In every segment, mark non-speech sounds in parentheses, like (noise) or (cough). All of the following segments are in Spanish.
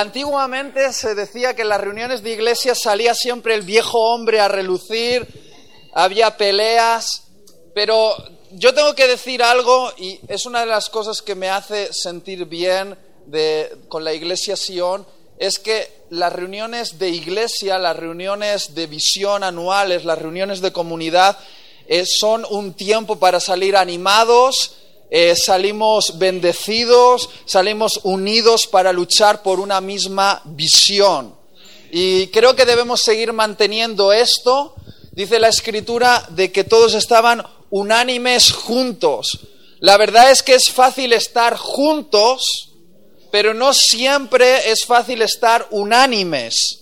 antiguamente se decía que en las reuniones de iglesia salía siempre el viejo hombre a relucir, había peleas, pero yo tengo que decir algo y es una de las cosas que me hace sentir bien con la iglesia Sion, es que las reuniones de iglesia, las reuniones de visión anuales, las reuniones de comunidad, eh, son un tiempo para salir animados, eh, salimos bendecidos, salimos unidos para luchar por una misma visión. Y creo que debemos seguir manteniendo esto. Dice la escritura de que todos estaban unánimes juntos. La verdad es que es fácil estar juntos, pero no siempre es fácil estar unánimes.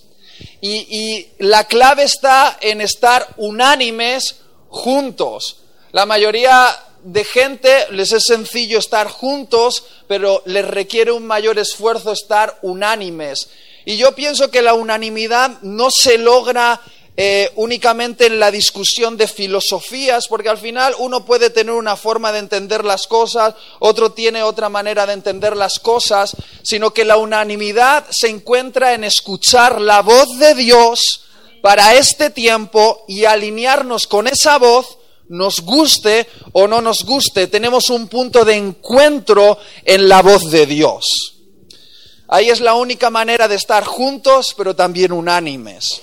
Y, y la clave está en estar unánimes juntos. La mayoría de gente les es sencillo estar juntos, pero les requiere un mayor esfuerzo estar unánimes. Y yo pienso que la unanimidad no se logra eh, únicamente en la discusión de filosofías, porque al final uno puede tener una forma de entender las cosas, otro tiene otra manera de entender las cosas, sino que la unanimidad se encuentra en escuchar la voz de Dios para este tiempo y alinearnos con esa voz nos guste o no nos guste, tenemos un punto de encuentro en la voz de Dios. Ahí es la única manera de estar juntos, pero también unánimes.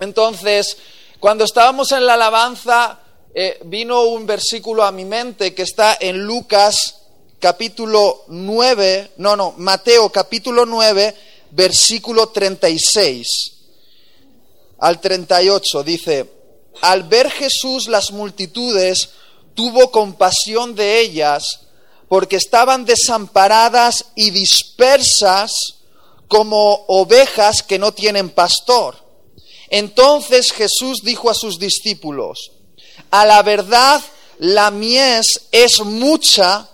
Entonces, cuando estábamos en la alabanza, eh, vino un versículo a mi mente que está en Lucas capítulo 9, no, no, Mateo capítulo 9, versículo 36 al 38. Dice, al ver Jesús las multitudes, tuvo compasión de ellas, porque estaban desamparadas y dispersas como ovejas que no tienen pastor. Entonces Jesús dijo a sus discípulos, a la verdad la mies es mucha,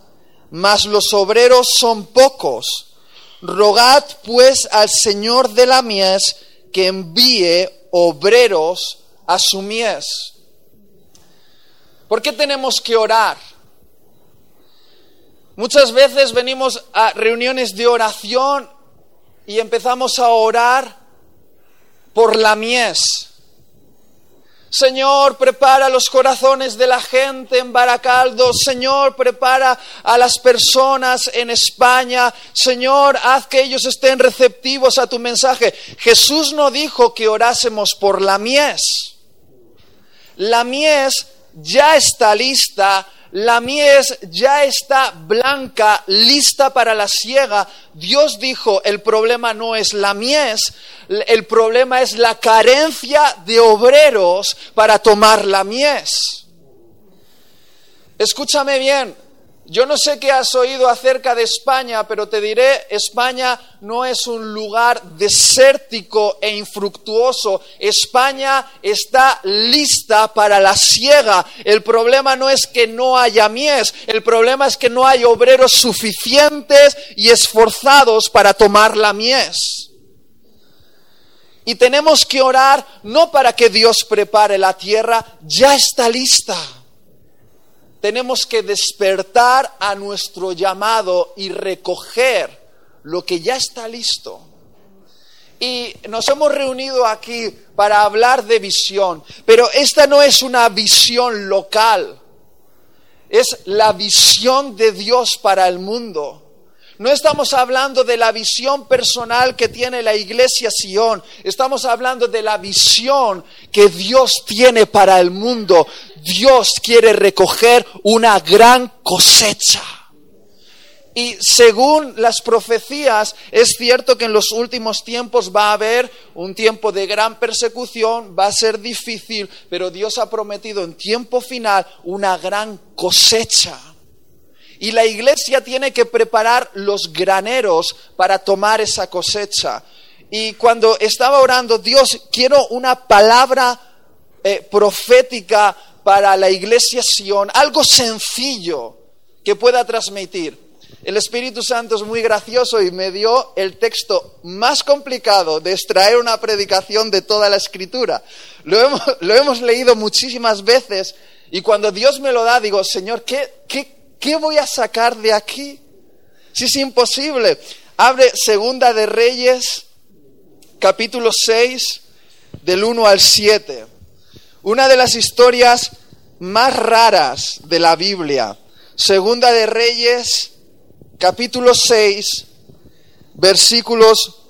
mas los obreros son pocos. Rogad pues al Señor de la mies que envíe obreros a su mies. ¿Por qué tenemos que orar? Muchas veces venimos a reuniones de oración y empezamos a orar por la mies. Señor, prepara los corazones de la gente en Baracaldo. Señor, prepara a las personas en España. Señor, haz que ellos estén receptivos a tu mensaje. Jesús no dijo que orásemos por la mies. La mies ya está lista, la mies ya está blanca, lista para la siega. Dios dijo, el problema no es la mies, el problema es la carencia de obreros para tomar la mies. Escúchame bien, yo no sé qué has oído acerca de España, pero te diré, España no es un lugar desértico e infructuoso. España está lista para la siega. El problema no es que no haya mies, el problema es que no hay obreros suficientes y esforzados para tomar la mies. Y tenemos que orar no para que Dios prepare la tierra, ya está lista tenemos que despertar a nuestro llamado y recoger lo que ya está listo. Y nos hemos reunido aquí para hablar de visión, pero esta no es una visión local, es la visión de Dios para el mundo. No estamos hablando de la visión personal que tiene la iglesia Sion, estamos hablando de la visión que Dios tiene para el mundo. Dios quiere recoger una gran cosecha. Y según las profecías, es cierto que en los últimos tiempos va a haber un tiempo de gran persecución, va a ser difícil, pero Dios ha prometido en tiempo final una gran cosecha. Y la iglesia tiene que preparar los graneros para tomar esa cosecha. Y cuando estaba orando, Dios, quiero una palabra eh, profética para la iglesia Sion, algo sencillo que pueda transmitir. El Espíritu Santo es muy gracioso y me dio el texto más complicado de extraer una predicación de toda la escritura. Lo hemos, lo hemos leído muchísimas veces y cuando Dios me lo da, digo, Señor, ¿qué, qué, ¿qué voy a sacar de aquí? Si es imposible. Abre Segunda de Reyes, capítulo 6, del 1 al 7. Una de las historias más raras de la Biblia. Segunda de Reyes, capítulo 6, versículos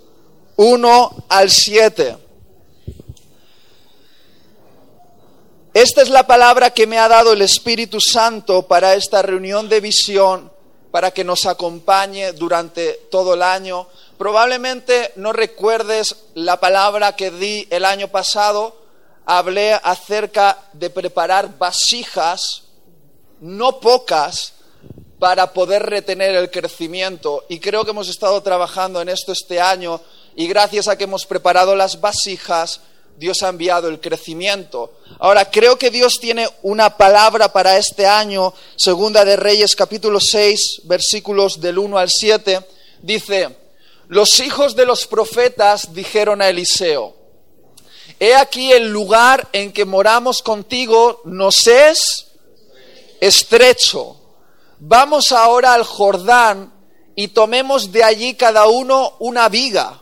1 al 7. Esta es la palabra que me ha dado el Espíritu Santo para esta reunión de visión, para que nos acompañe durante todo el año. Probablemente no recuerdes la palabra que di el año pasado. Hablé acerca de preparar vasijas, no pocas, para poder retener el crecimiento. Y creo que hemos estado trabajando en esto este año y gracias a que hemos preparado las vasijas, Dios ha enviado el crecimiento. Ahora, creo que Dios tiene una palabra para este año, segunda de Reyes capítulo 6, versículos del 1 al 7, dice, los hijos de los profetas dijeron a Eliseo, he aquí el lugar en que moramos contigo nos es estrecho. Vamos ahora al Jordán y tomemos de allí cada uno una viga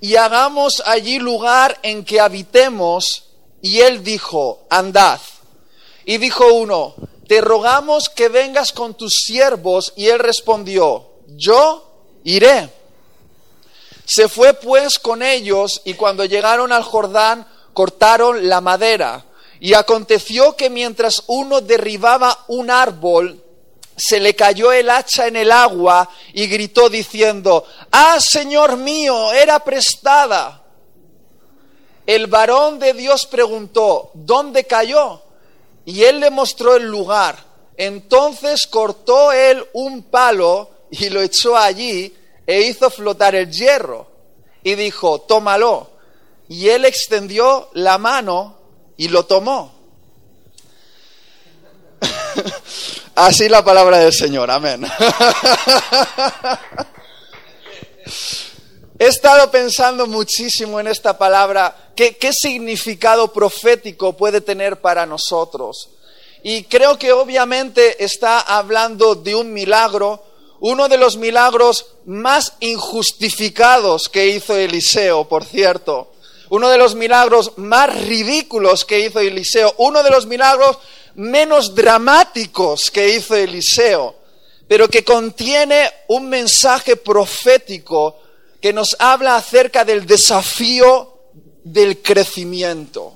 y hagamos allí lugar en que habitemos. Y él dijo, andad. Y dijo uno, te rogamos que vengas con tus siervos. Y él respondió, yo iré. Se fue pues con ellos y cuando llegaron al Jordán cortaron la madera. Y aconteció que mientras uno derribaba un árbol, se le cayó el hacha en el agua y gritó diciendo, Ah, Señor mío, era prestada. El varón de Dios preguntó, ¿dónde cayó? Y él le mostró el lugar. Entonces cortó él un palo y lo echó allí e hizo flotar el hierro. Y dijo, tómalo. Y él extendió la mano y lo tomó. (laughs) Así la palabra del Señor, amén. (laughs) He estado pensando muchísimo en esta palabra, ¿qué, qué significado profético puede tener para nosotros. Y creo que obviamente está hablando de un milagro, uno de los milagros más injustificados que hizo Eliseo, por cierto. Uno de los milagros más ridículos que hizo Eliseo. Uno de los milagros menos dramáticos que hizo Eliseo, pero que contiene un mensaje profético que nos habla acerca del desafío del crecimiento.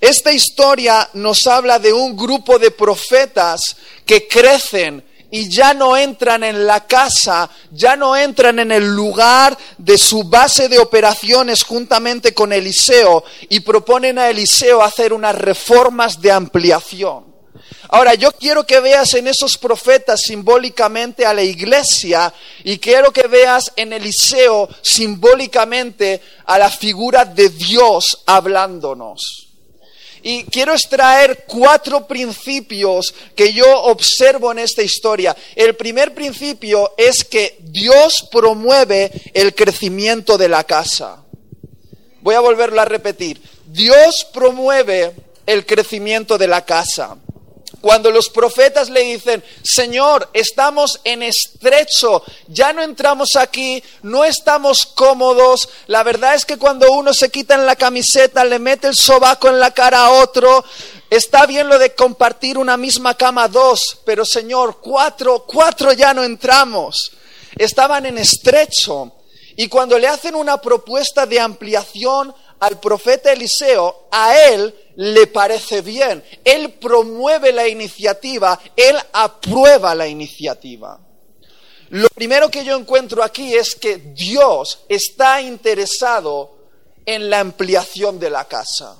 Esta historia nos habla de un grupo de profetas que crecen y ya no entran en la casa, ya no entran en el lugar de su base de operaciones juntamente con Eliseo y proponen a Eliseo hacer unas reformas de ampliación. Ahora, yo quiero que veas en esos profetas simbólicamente a la iglesia y quiero que veas en Eliseo simbólicamente a la figura de Dios hablándonos. Y quiero extraer cuatro principios que yo observo en esta historia. El primer principio es que Dios promueve el crecimiento de la casa. Voy a volverlo a repetir. Dios promueve el crecimiento de la casa. Cuando los profetas le dicen, Señor, estamos en estrecho, ya no entramos aquí, no estamos cómodos, la verdad es que cuando uno se quita en la camiseta, le mete el sobaco en la cara a otro, está bien lo de compartir una misma cama dos, pero Señor, cuatro, cuatro ya no entramos. Estaban en estrecho. Y cuando le hacen una propuesta de ampliación al profeta Eliseo, a él le parece bien. Él promueve la iniciativa, él aprueba la iniciativa. Lo primero que yo encuentro aquí es que Dios está interesado en la ampliación de la casa.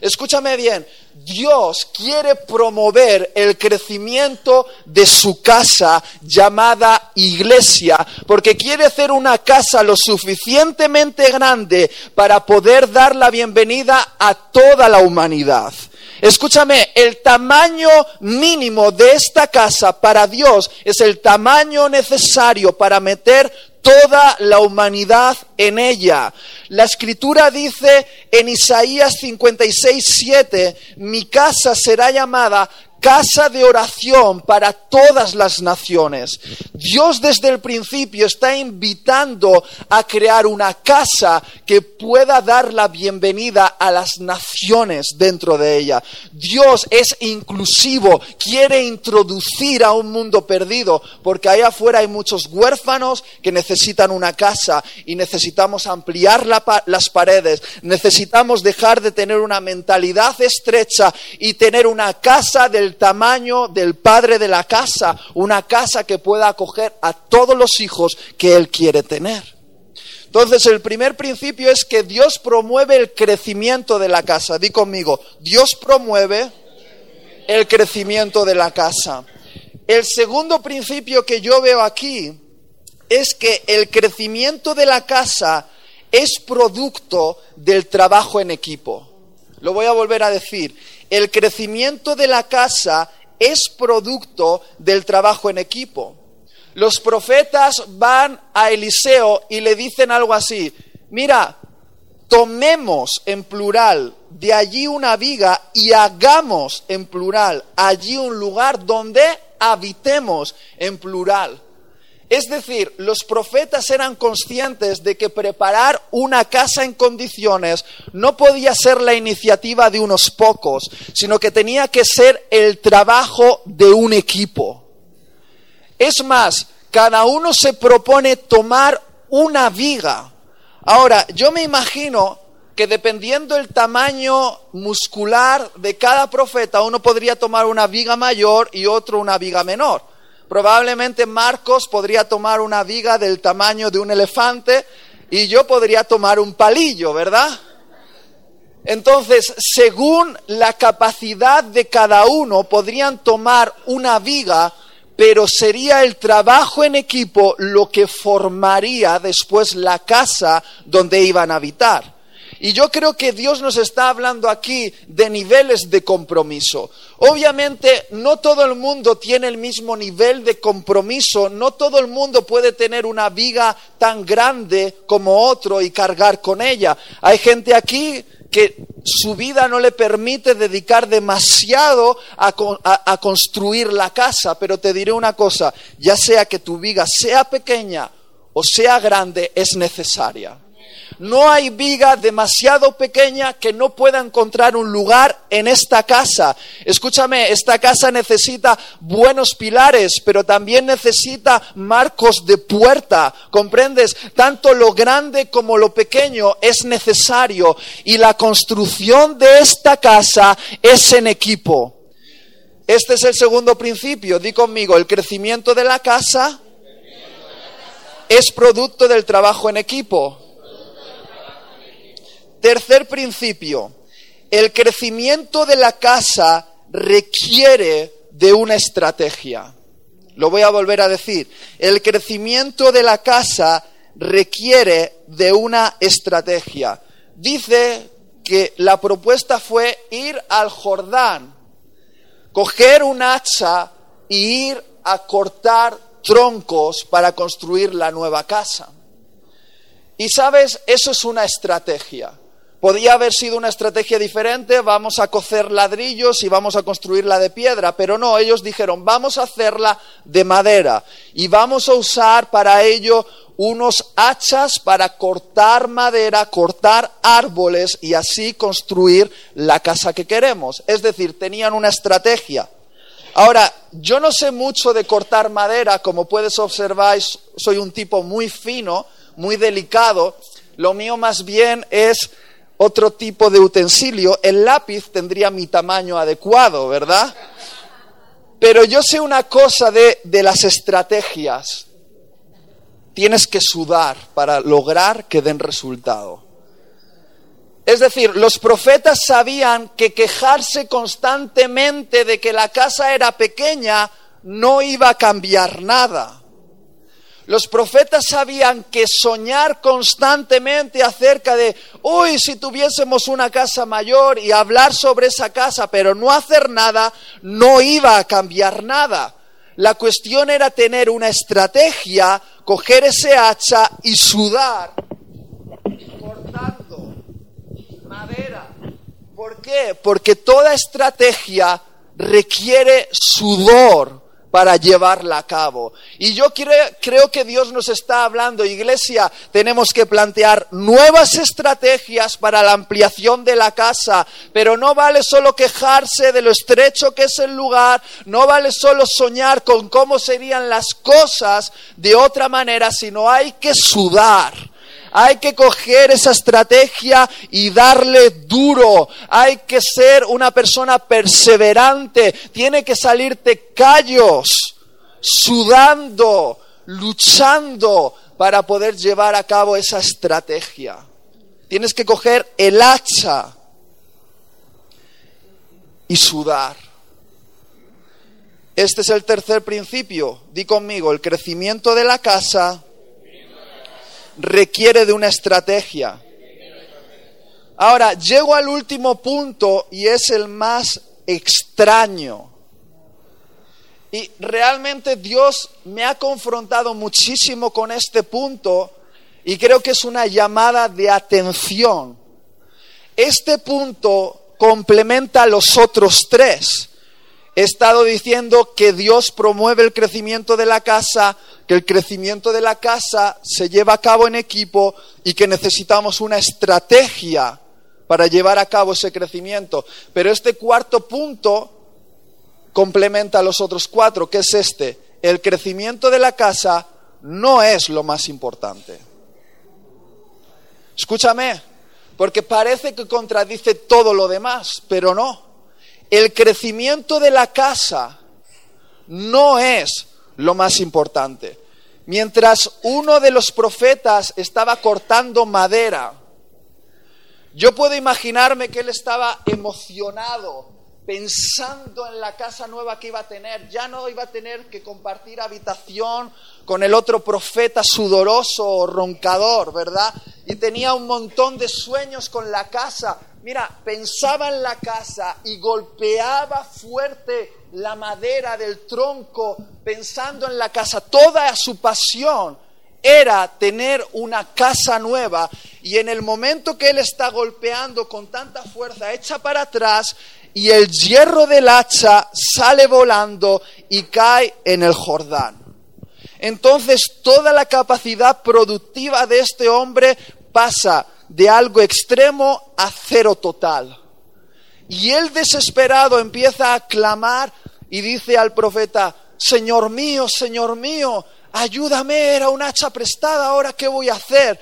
Escúchame bien, Dios quiere promover el crecimiento de su casa llamada iglesia, porque quiere hacer una casa lo suficientemente grande para poder dar la bienvenida a toda la humanidad. Escúchame, el tamaño mínimo de esta casa para Dios es el tamaño necesario para meter toda la humanidad en ella. La escritura dice en Isaías 56, 7, mi casa será llamada casa de oración para todas las naciones. Dios desde el principio está invitando a crear una casa que pueda dar la bienvenida a las naciones dentro de ella. Dios es inclusivo, quiere introducir a un mundo perdido, porque allá afuera hay muchos huérfanos que necesitan una casa y necesitamos ampliar las paredes, necesitamos dejar de tener una mentalidad estrecha y tener una casa tamaño del padre de la casa, una casa que pueda acoger a todos los hijos que él quiere tener. Entonces, el primer principio es que Dios promueve el crecimiento de la casa. Di conmigo, Dios promueve el crecimiento de la casa. El segundo principio que yo veo aquí es que el crecimiento de la casa es producto del trabajo en equipo. Lo voy a volver a decir. El crecimiento de la casa es producto del trabajo en equipo. Los profetas van a Eliseo y le dicen algo así, mira, tomemos en plural de allí una viga y hagamos en plural allí un lugar donde habitemos en plural. Es decir, los profetas eran conscientes de que preparar una casa en condiciones no podía ser la iniciativa de unos pocos, sino que tenía que ser el trabajo de un equipo. Es más, cada uno se propone tomar una viga. Ahora, yo me imagino que dependiendo el tamaño muscular de cada profeta, uno podría tomar una viga mayor y otro una viga menor. Probablemente Marcos podría tomar una viga del tamaño de un elefante y yo podría tomar un palillo, ¿verdad? Entonces, según la capacidad de cada uno, podrían tomar una viga, pero sería el trabajo en equipo lo que formaría después la casa donde iban a habitar. Y yo creo que Dios nos está hablando aquí de niveles de compromiso. Obviamente no todo el mundo tiene el mismo nivel de compromiso, no todo el mundo puede tener una viga tan grande como otro y cargar con ella. Hay gente aquí que su vida no le permite dedicar demasiado a, construir la casa, pero te diré una cosa, ya sea que tu viga sea pequeña o sea grande, es necesaria. No hay viga demasiado pequeña que no pueda encontrar un lugar en esta casa. Escúchame, esta casa necesita buenos pilares, pero también necesita marcos de puerta. ¿Comprendes? Tanto lo grande como lo pequeño es necesario. Y la construcción de esta casa es en equipo. Este es el segundo principio. Di conmigo, el crecimiento de la casa es producto del trabajo en equipo. Tercer principio, el crecimiento de la casa requiere de una estrategia. Lo voy a volver a decir. El crecimiento de la casa requiere de una estrategia. Dice que la propuesta fue ir al Jordán, coger un hacha y ir a cortar troncos para construir la nueva casa. Y sabes, eso es una estrategia. Podía haber sido una estrategia diferente, vamos a cocer ladrillos y vamos a construirla de piedra, pero no, ellos dijeron, vamos a hacerla de madera y vamos a usar para ello unos hachas para cortar madera, cortar árboles y así construir la casa que queremos. Es decir, tenían una estrategia. Ahora, yo no sé mucho de cortar madera, como puedes observar, soy un tipo muy fino, muy delicado. Lo mío más bien es otro tipo de utensilio, el lápiz tendría mi tamaño adecuado, ¿verdad? Pero yo sé una cosa de, de las estrategias. Tienes que sudar para lograr que den resultado. Es decir, los profetas sabían que quejarse constantemente de que la casa era pequeña no iba a cambiar nada. Los profetas sabían que soñar constantemente acerca de, uy, si tuviésemos una casa mayor y hablar sobre esa casa, pero no hacer nada, no iba a cambiar nada. La cuestión era tener una estrategia, coger ese hacha y sudar, cortando madera. ¿Por qué? Porque toda estrategia requiere sudor para llevarla a cabo. Y yo creo, que Dios nos está hablando, iglesia, tenemos que plantear nuevas estrategias para la ampliación de la casa, pero no vale solo quejarse de lo estrecho que es el lugar, no vale solo soñar con cómo serían las cosas de otra manera, sino hay que sudar hay que coger esa estrategia y darle duro. Hay que ser una persona perseverante. Tiene que salirte callos, sudando, luchando para poder llevar a cabo esa estrategia. Tienes que coger el hacha y sudar. Este es el tercer principio. Di conmigo, el crecimiento de la casa requiere de una estrategia. Ahora, llego al último punto y es el más extraño. Y realmente Dios me ha confrontado muchísimo con este punto y creo que es una llamada de atención. Este punto complementa a los otros tres. He estado diciendo que Dios promueve el crecimiento de la casa, que el crecimiento de la casa se lleva a cabo en equipo y que necesitamos una estrategia para llevar a cabo ese crecimiento. Pero este cuarto punto complementa a los otros cuatro, que es este. El crecimiento de la casa no es lo más importante. Escúchame, porque parece que contradice todo lo demás, pero no el crecimiento de la casa no es lo más importante. Mientras uno de los profetas estaba cortando madera, yo puedo imaginarme que él estaba emocionado pensando en la casa nueva que iba a tener. Ya no iba a tener que compartir habitación con el otro profeta sudoroso o roncador, ¿verdad? Y tenía un montón de sueños con la casa. Mira, pensaba en la casa y golpeaba fuerte la madera del tronco pensando en la casa. Toda su pasión era tener una casa nueva y en el momento que él está golpeando con tanta fuerza, echa para atrás y el hierro del hacha sale volando y cae en el Jordán. Entonces toda la capacidad productiva de este hombre pasa de algo extremo a cero total. Y él desesperado empieza a clamar y dice al profeta, Señor mío, Señor mío, ayúdame, era un hacha prestada, ahora qué voy a hacer.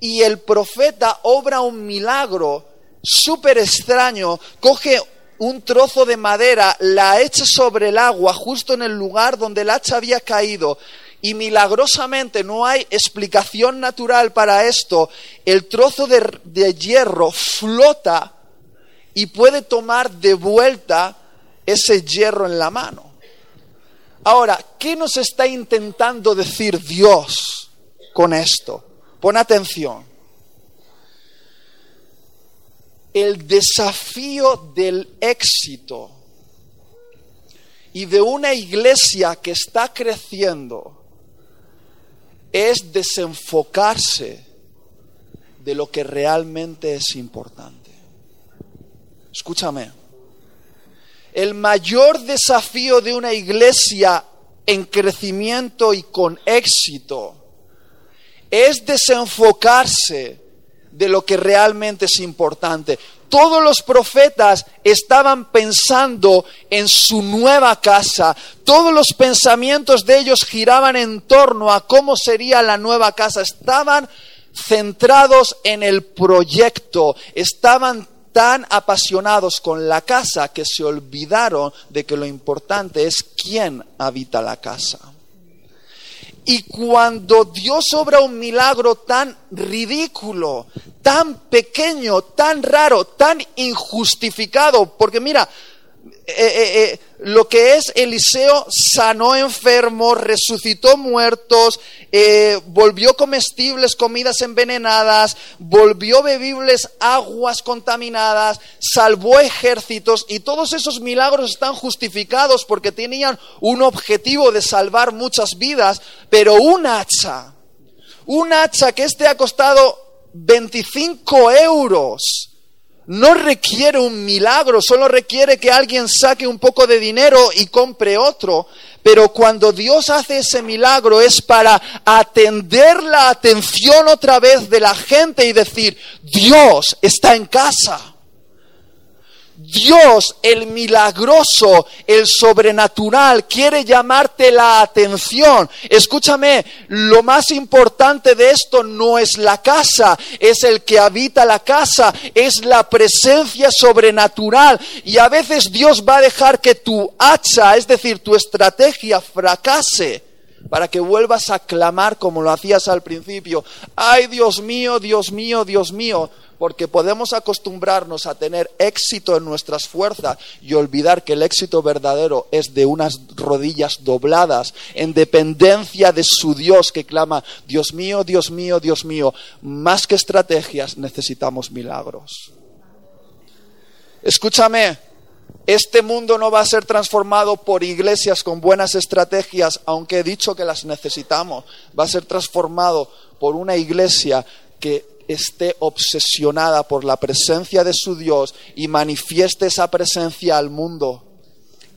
Y el profeta obra un milagro súper extraño, coge un trozo de madera, la echa sobre el agua, justo en el lugar donde el hacha había caído, y milagrosamente no hay explicación natural para esto, el trozo de, hierro flota y puede tomar de vuelta ese hierro en la mano. Ahora, ¿qué nos está intentando decir Dios con esto? Pon atención. El desafío del éxito y de una iglesia que está creciendo es desenfocarse de lo que realmente es importante. Escúchame, el mayor desafío de una iglesia en crecimiento y con éxito es desenfocarse de lo que realmente es importante todos los profetas estaban pensando en su nueva casa. Todos los pensamientos de ellos giraban en torno a cómo sería la nueva casa. Estaban centrados en el proyecto. Estaban tan apasionados con la casa que se olvidaron de que lo importante es quién habita la casa. Y cuando Dios obra un milagro tan ridículo, tan pequeño, tan raro, tan injustificado, porque mira, eh, eh, eh, lo que es Eliseo sanó enfermos, resucitó muertos, volvió comestibles comidas envenenadas, volvió bebibles aguas contaminadas, salvó ejércitos y todos esos milagros están justificados porque tenían un objetivo de salvar muchas vidas, pero un hacha, un hacha que este ha costado 25 euros, no requiere un milagro, solo requiere que alguien saque un poco de dinero y compre otro. Pero cuando Dios hace ese milagro es para atender la atención otra vez de la gente y decir, Dios está en casa. Dios, el milagroso, el sobrenatural, quiere llamarte la atención. Escúchame, lo más importante de esto no es la casa, es el que habita la casa, es la presencia sobrenatural. Y a veces Dios va a dejar que tu hacha, es decir, tu estrategia, fracase para que vuelvas a clamar como lo hacías al principio. Ay, Dios mío, Dios mío, Dios mío porque podemos acostumbrarnos a tener éxito en nuestras fuerzas y olvidar que el éxito verdadero es de unas rodillas dobladas en dependencia de su Dios que clama, Dios mío, Dios mío, Dios mío, más que estrategias necesitamos milagros. Escúchame, este mundo no va a ser transformado por iglesias con buenas estrategias, aunque he dicho que las necesitamos, va a ser transformado por una iglesia que esté obsesionada por la presencia de su Dios y manifieste esa presencia al mundo.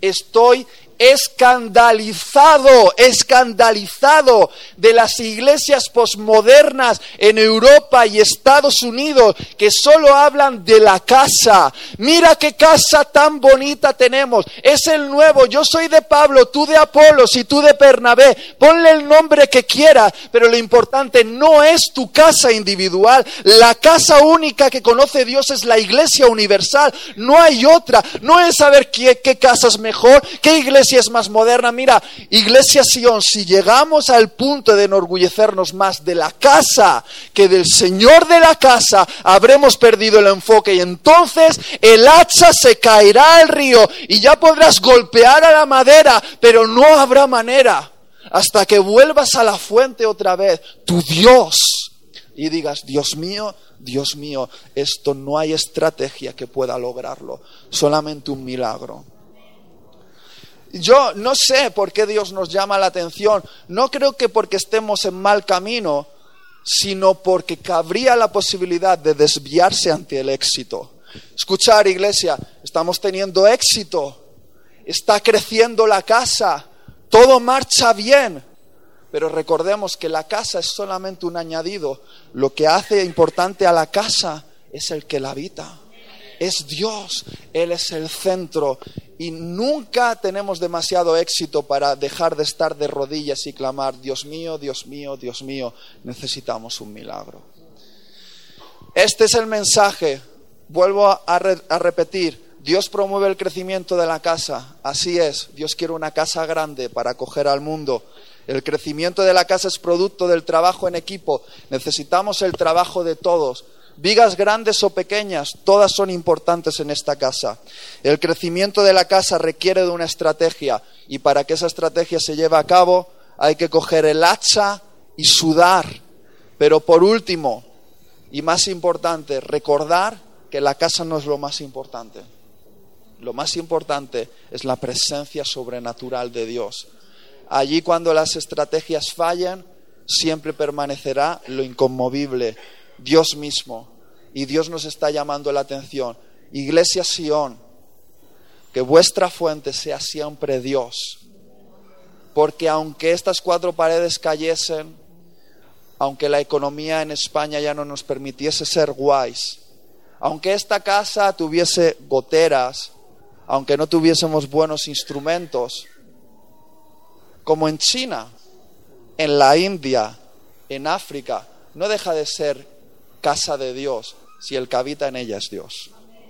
Estoy escandalizado, escandalizado de las iglesias posmodernas en Europa y Estados Unidos que solo hablan de la casa. Mira qué casa tan bonita tenemos. Es el nuevo. Yo soy de Pablo, tú de Apolos y tú de Bernabé. Ponle el nombre que quieras, pero lo importante no es tu casa individual. La casa única que conoce Dios es la iglesia universal. No hay otra. No es saber qué, qué casa es mejor, qué iglesia es más moderna. Mira, Iglesia Sion, si llegamos al punto de enorgullecernos más de la casa que del Señor de la casa, habremos perdido el enfoque y entonces el hacha se caerá al río y ya podrás golpear a la madera, pero no habrá manera hasta que vuelvas a la fuente otra vez, tu Dios, y digas, Dios mío, Dios mío, esto no hay estrategia que pueda lograrlo, solamente un milagro. Yo no sé por qué Dios nos llama la atención. No creo que porque estemos en mal camino, sino porque cabría la posibilidad de desviarse ante el éxito. Escuchar, iglesia, estamos teniendo éxito. Está creciendo la casa. Todo marcha bien. Pero recordemos que la casa es solamente un añadido. Lo que hace importante a la casa es el que la habita es Dios, Él es el centro y nunca tenemos demasiado éxito para dejar de estar de rodillas y clamar, Dios mío, Dios mío, Dios mío, necesitamos un milagro. Este es el mensaje, vuelvo a, repetir, Dios promueve el crecimiento de la casa, así es, Dios quiere una casa grande para acoger al mundo. El crecimiento de la casa es producto del trabajo en equipo, necesitamos el trabajo de todos Vigas grandes o pequeñas, todas son importantes en esta casa. El crecimiento de la casa requiere de una estrategia y para que esa estrategia se lleve a cabo hay que coger el hacha y sudar. Pero por último, y más importante, recordar que la casa no es lo más importante. Lo más importante es la presencia sobrenatural de Dios. Allí cuando las estrategias fallan, siempre permanecerá lo inconmovible, Dios mismo. Y Dios nos está llamando la atención. Iglesia Sión, que vuestra fuente sea siempre Dios. Porque aunque estas cuatro paredes cayesen, aunque la economía en España ya no nos permitiese ser guays, aunque esta casa tuviese goteras, aunque no tuviésemos buenos instrumentos, como en China, en la India, en África, no deja de ser casa de Dios si el que habita en ella es Dios.